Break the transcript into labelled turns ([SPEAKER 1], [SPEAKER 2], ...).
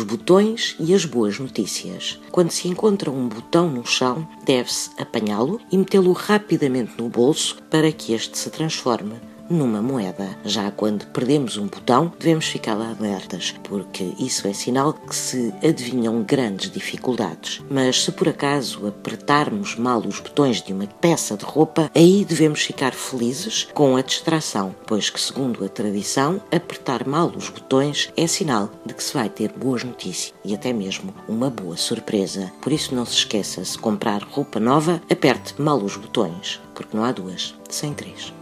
[SPEAKER 1] botões e as boas notícias. Quando se encontra um botão no chão, deve-se apanhá-lo e metê-lo rapidamente no bolso para que este se transforme numa moeda. Já quando perdemos um botão, devemos ficar alertas, porque isso é sinal que se adivinham grandes dificuldades. Mas se por acaso apertarmos mal os botões de uma peça de roupa, aí devemos ficar felizes com a distração, pois que, segundo a tradição, apertar mal os botões é sinal de que se vai ter boas notícias e até mesmo uma boa surpresa. Por isso não se esqueça, se comprar roupa nova, aperte mal os botões, porque não há duas sem três.